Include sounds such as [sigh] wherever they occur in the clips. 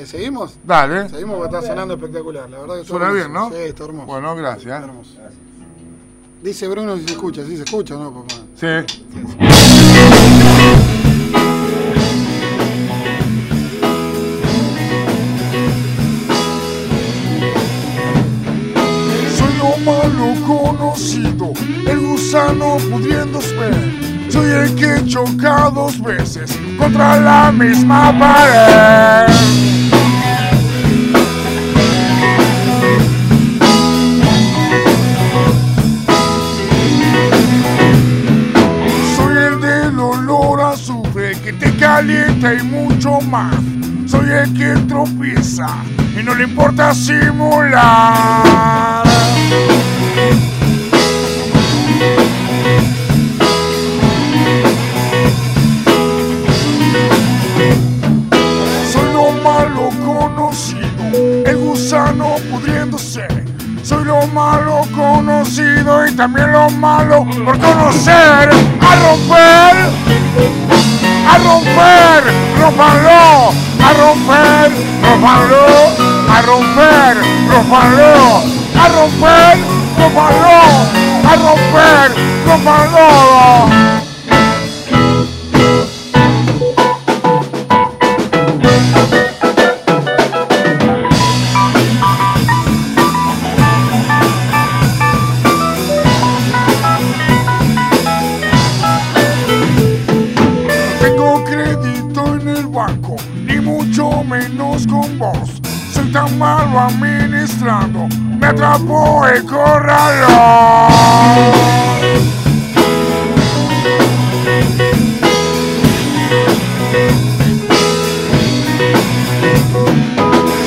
Eh, ¿Seguimos? Dale. Seguimos porque está sonando espectacular. La verdad que Suena bien. ¿no? Sí, está hermoso. Bueno, gracias. Está hermoso. Dice Bruno si se escucha, si se escucha, ¿no, papá? Sí. Soy lo malo conocido, el gusano pudiéndose ver. Soy el que choca dos veces contra la misma pared. Y mucho más. Soy el que tropieza y no le importa simular. Soy lo malo conocido, el gusano pudriéndose. Soy lo malo conocido y también lo malo por conocer. A romper, a romper, rómpalo, a romper, rómpalo, a romper, rómpalo, a romper, rómpalo, a romper, rómpalo. Administrando, me atrapó el corralón.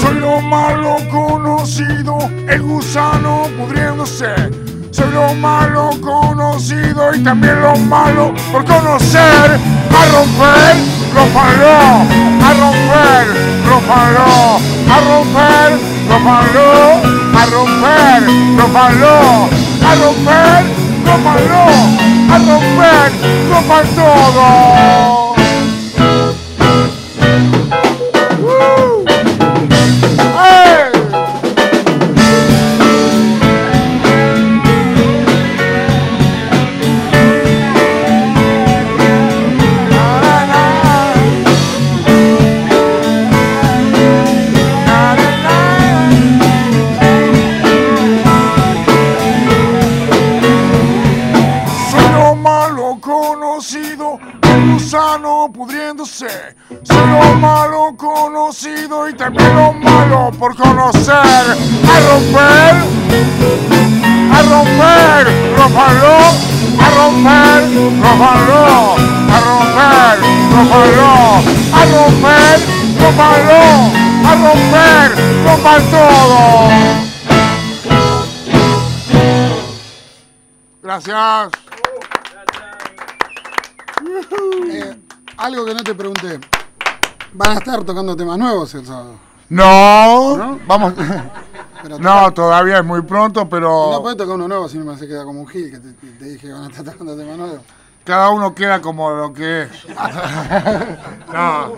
Soy lo malo conocido, el gusano pudriéndose. Soy lo malo conocido y también lo malo por conocer. A romper, rómpalo, a romper, rómpalo, a romper, rómpalo, a romper, rómpalo, a romper, rómpalo, a romper, rompa todo. A romper, rómpalo, a romper, todo. Gracias. Eh, algo que no te pregunté. ¿Van a estar tocando temas nuevos el sábado? No, ¿No? vamos. [laughs] Pero No, todavía es muy pronto, pero No podés tocar uno nuevo si no me hace quedar como un gil, que te, te dije que van a estar tocando temas nuevos. Cada uno queda como lo que es. [laughs] No,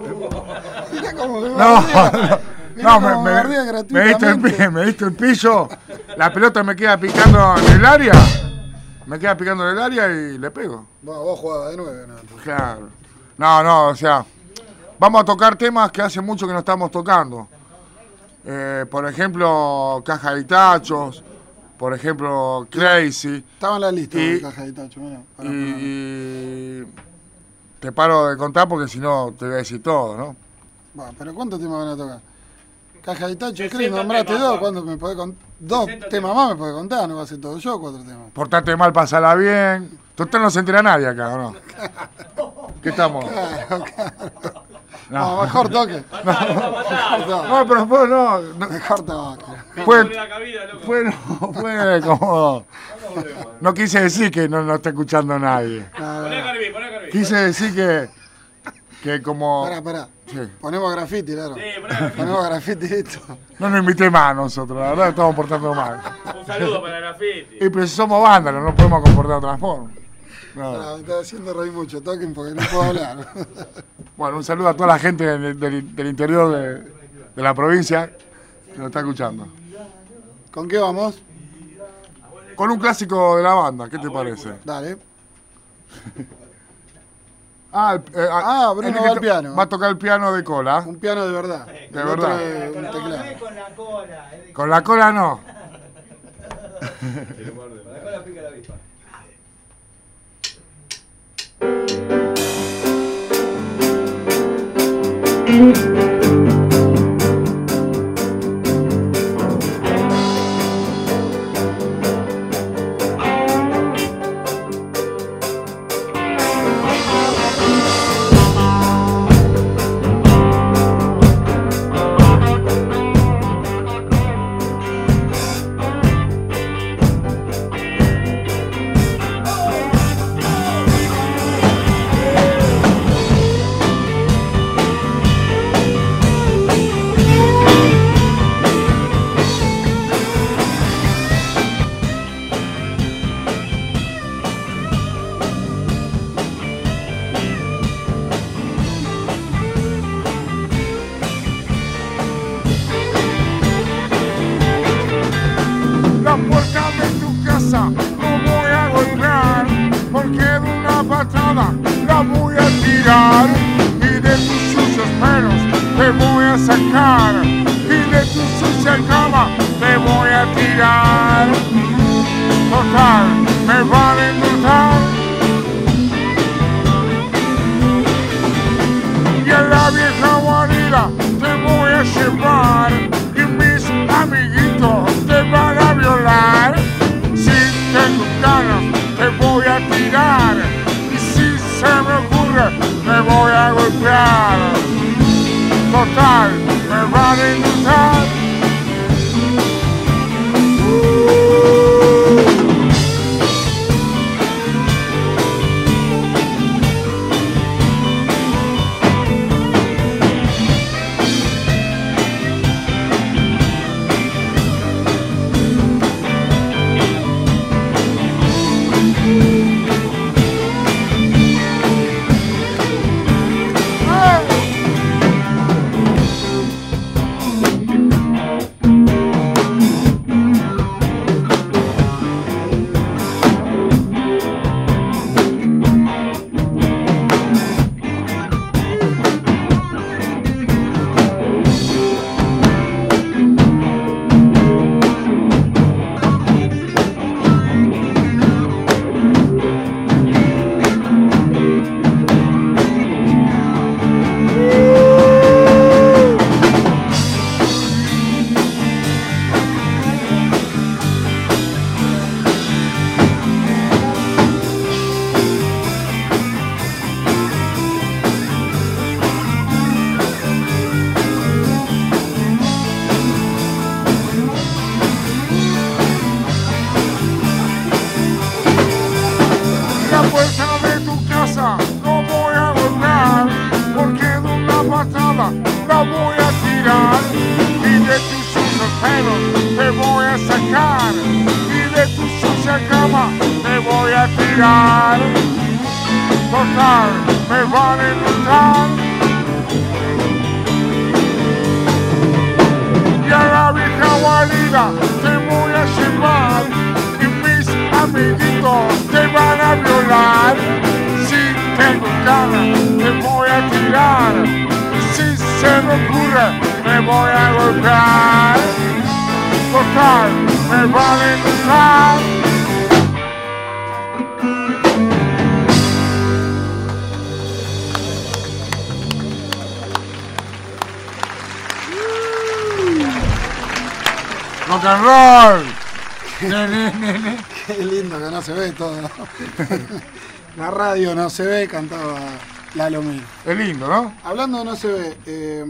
no, no, me, me me, diste gratuitamente. me diste el pillo, la pelota me queda picando en el área, me queda picando en el área y le pego. Vos, vos jugabas de nueve, ¿no? Claro. No, no, o sea, vamos a tocar temas que hace mucho que no estamos tocando. Eh, por ejemplo, Caja de Tachos, por ejemplo, Crazy. Estaba en la lista Y- de caja de tacho. Pará, Y, te paro de contar porque si no te voy a decir todo, ¿no? Va, pero ¿cuántos temas van a tocar? Caja de tacho, 60 Chris, nombraste temas, dos. ¿cuántos me podés contar? Dos 60 temas más me podés contar, no va a ser todo yo, cuatro temas. Portate mal, pasala bien. Total no se entera nadie acá, ¿o no? [laughs] ¿Qué estamos? Claro, claro. No. No, mejor toque. No, pero después no. no Mejor toque. Fue, loco. fue, no, fue como. [laughs] No quise decir que no, no está escuchando nadie. No, Poné no. Carví, poné Carví. Quise decir que. Que como. Pará, pará. Sí. Ponemos graffiti, claro. Sí. Ponemos graffiti listo. No nos invité más a nosotros, la verdad estamos portando mal. Un saludo para Graffiti. Y pero si somos vándalos, no podemos comportar de otra forma. No. Me está haciendo reír mucho. Toquen porque no puedo hablar. [laughs] Bueno, un saludo a toda la gente del, del- del interior de, de la provincia que nos está escuchando. ¿Con qué vamos? Con un clásico de la banda, ¿qué te parece? Dale. [laughs] Ah, el- eh, Ah, Bruno el que va al piano. Va a tocar el piano de cola. Un piano de verdad. De verdad. es un teclado. con la cola. es de- Con la cola no. Con la cola pica la avispa. Total, me van a indultar. La Total, me van a indultar. Y a la vieja guarida te voy a llevar, y mis amiguitos te van a violar. Si tengo ganas, te voy a tirar. Si se me ocurre, me voy a golpear. Total, me van a indultar. Rock and roll. Ne, ne, ne, ne. Qué lindo que no se ve todo. [laughs] La radio no se ve, cantaba Lalo Mir. Es lindo, ¿no? Hablando de no se ve, eh,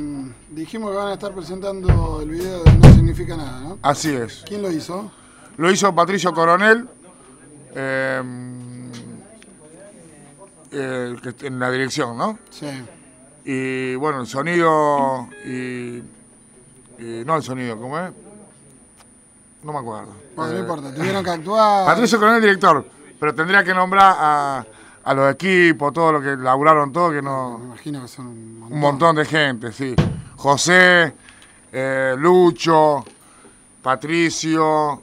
dijimos que van a estar presentando el video de No Significa Nada, ¿no? Así es. ¿Quién lo hizo? Lo hizo Patricio Coronel, eh, eh, está en la dirección, ¿no? Sí. Y bueno, el sonido y, y- no el sonido, ¿cómo es? No me acuerdo. Bueno, no Eh, importa, tuvieron que actuar. Patricio Coronel, director, pero tendría que nombrar a, a los equipos, todo lo que laburaron, todo que Me no... imagino que son un montón. Un montón de gente, sí. José, eh, Lucho, Patricio,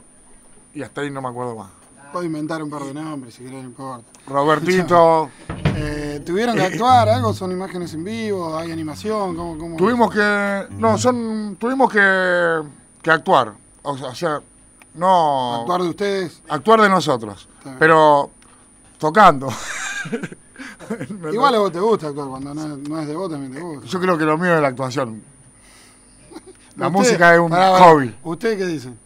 y hasta ahí no me acuerdo más. Puedo inventar un par de nombres si querés, no importa. Robertito, [laughs] Eh, ¿Tuvieron que actuar algo? ¿Son imágenes en vivo? ¿Hay animación? ¿Cómo, cómo? tuvimos que, no, son, tuvimos que, que actuar, o sea, no, ¿Actuar de ustedes? actuar de nosotros, pero tocando. [laughs] Igual a vos te gusta actuar, cuando no, no es de vos también te gusta. Yo creo que lo mío es la actuación. [laughs] La música es un pará, pará. hobby. ¿Ustedes qué dicen?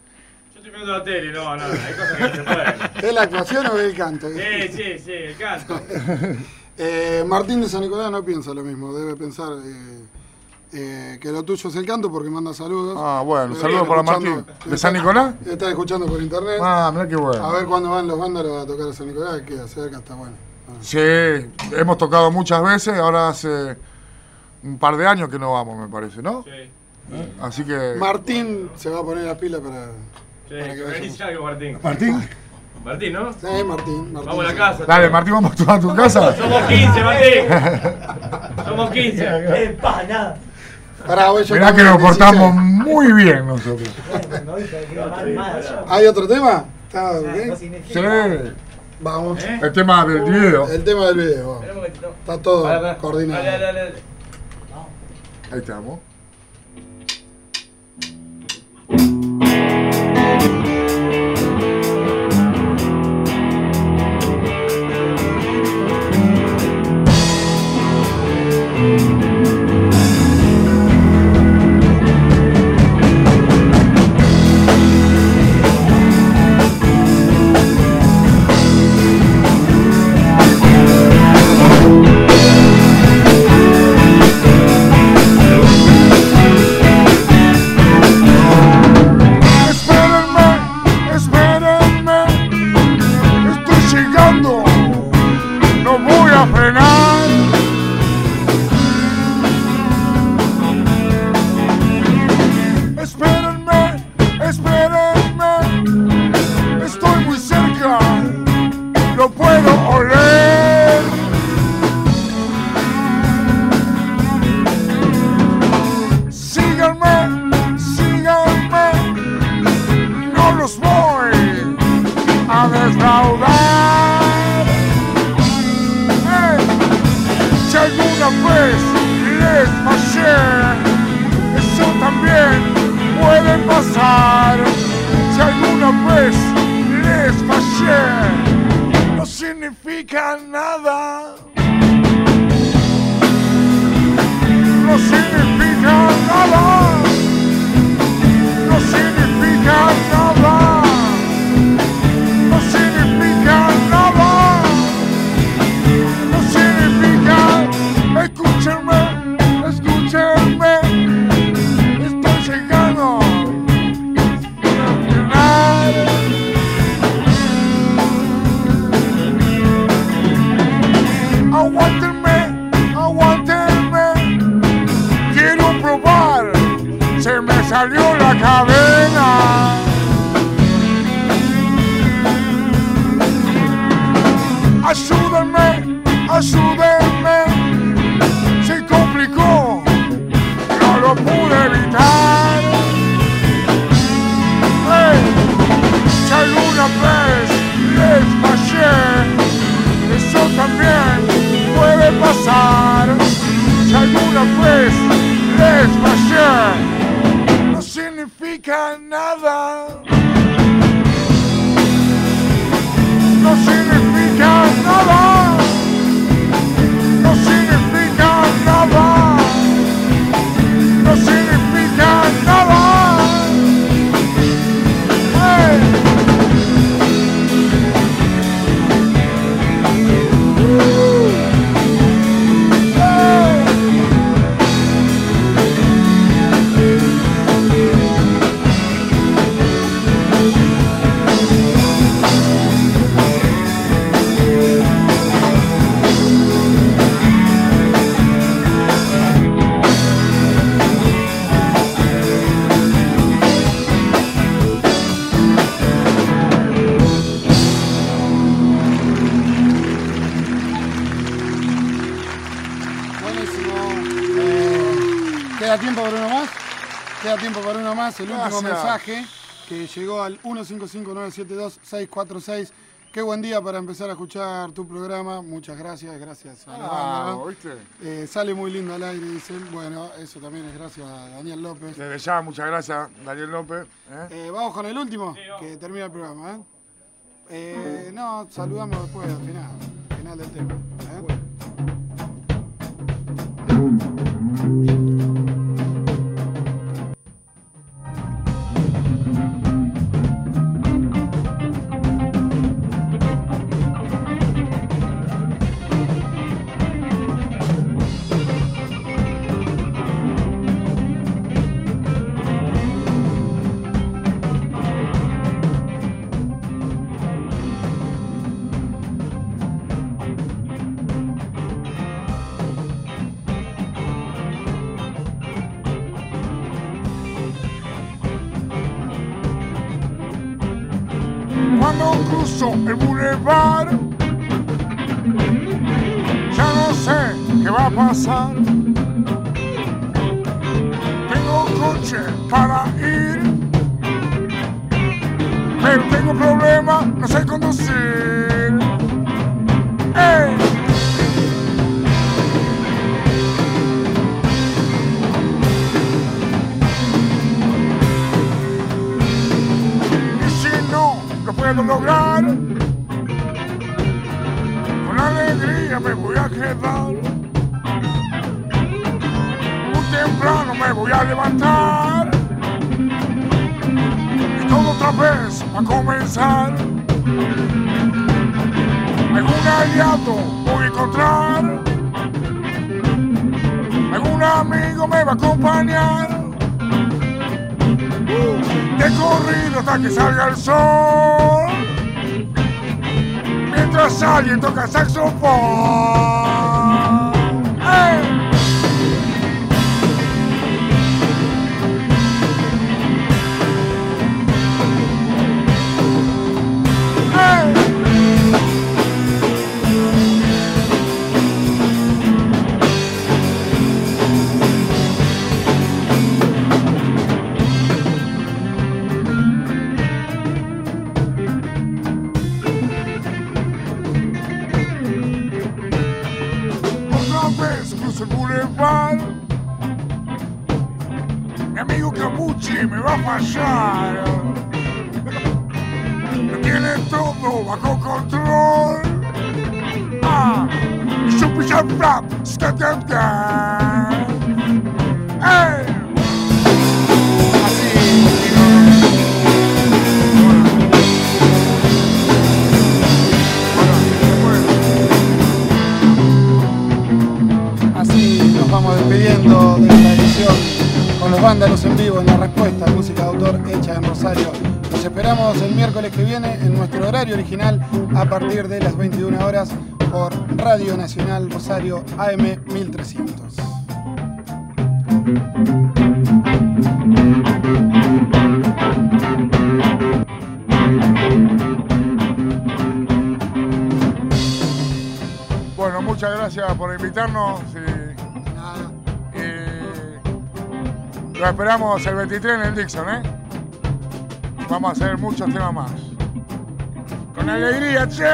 Yo estoy viendo la tele, no, no, hay cosas que no se pueden. [laughs] ¿Es la actuación o es el canto? Sí, sí, sí, el canto. Eh, Martín de San Nicolás no piensa lo mismo, debe pensar eh, eh, que lo tuyo es el canto porque manda saludos. Ah, bueno, Eh, saludos para Martín. ¿De San Nicolás? Está escuchando por internet. Ah, mirá qué A bueno. ver cuándo van los vándalos a tocar a San Nicolás, que cerca está bueno. Ah. Sí, hemos tocado muchas veces, ahora hace un par de años que no vamos, me parece, ¿no? Sí, Así que... Martín se va a poner la pila para. sí, Para que vayamos. dice algo, Martín. Martín. Martín, ¿no? Sí, Martín. Martín Vamos a la casa. Dale, Martín, vamos a actuar a tu casa. Somos 15, Martín. [laughs] Somos 15. Es pa, nada. Pará, voy yo Mirá que nos 16. portamos muy bien nosotros. ¿Hay otro tema? ¿Está bien? significa. Sí, Vamos. ¿Eh? el tema del video. El tema del video. Está todo coordinado. Dale, dale, dale. Ahí estamos. Tiempo para uno más? El último mensaje que llegó al 155972646. Qué buen día para empezar a escuchar tu programa. Muchas gracias, gracias a la Ah, ¿no? ¿viste? Eh, sale muy lindo al aire, dicen. Bueno, eso también es gracias a Daniel López. Desde ya, muchas gracias, Daniel López. ¿eh? Eh, vamos con el último, que termina el programa. no, saludamos después, al final, final del tema. El bulevar, ya no sé qué va a pasar. Tengo coche para ir, pero tengo problema, no sé conducir. Lograr, con alegría me voy a quedar. Muy temprano me voy a levantar. Y todo otra vez va a comenzar. Algún aliado voy a encontrar. Algún amigo me va a acompañar de corrido hasta que salga el sol. Mientras alguien toca saxofón. Capuchi me va a fallar. Lo tiene todo bajo control. Ah, super. Así nos vamos despidiendo de esta edición los vándalos en vivo en la respuesta música de autor hecha en Rosario. Los esperamos el miércoles que viene en nuestro horario original a partir de las 21 horas por Radio Nacional Rosario AM 1300. Bueno, muchas gracias por invitarnos. Lo esperamos el 23 en el Dixon, ¿eh? Vamos a hacer muchos temas más. Con alegría, che.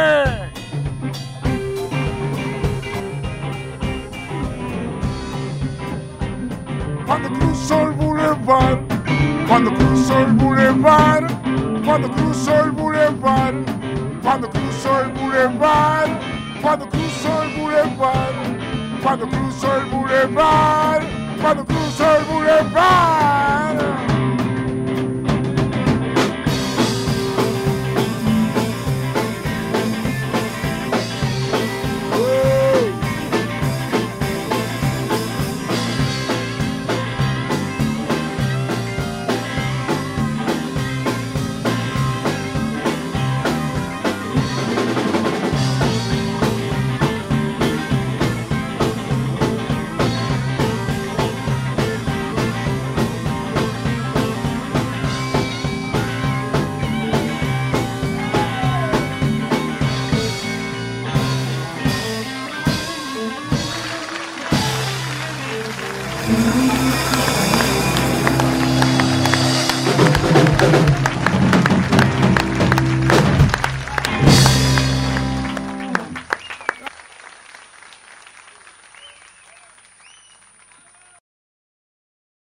Cuando cruzo el boulevard, cuando cruzo el boulevard, cuando cruzo el boulevard, cuando cruzo el boulevard, cuando cruzo el boulevard, cuando cruzo el boulevard, cuando cruzo el boulevard.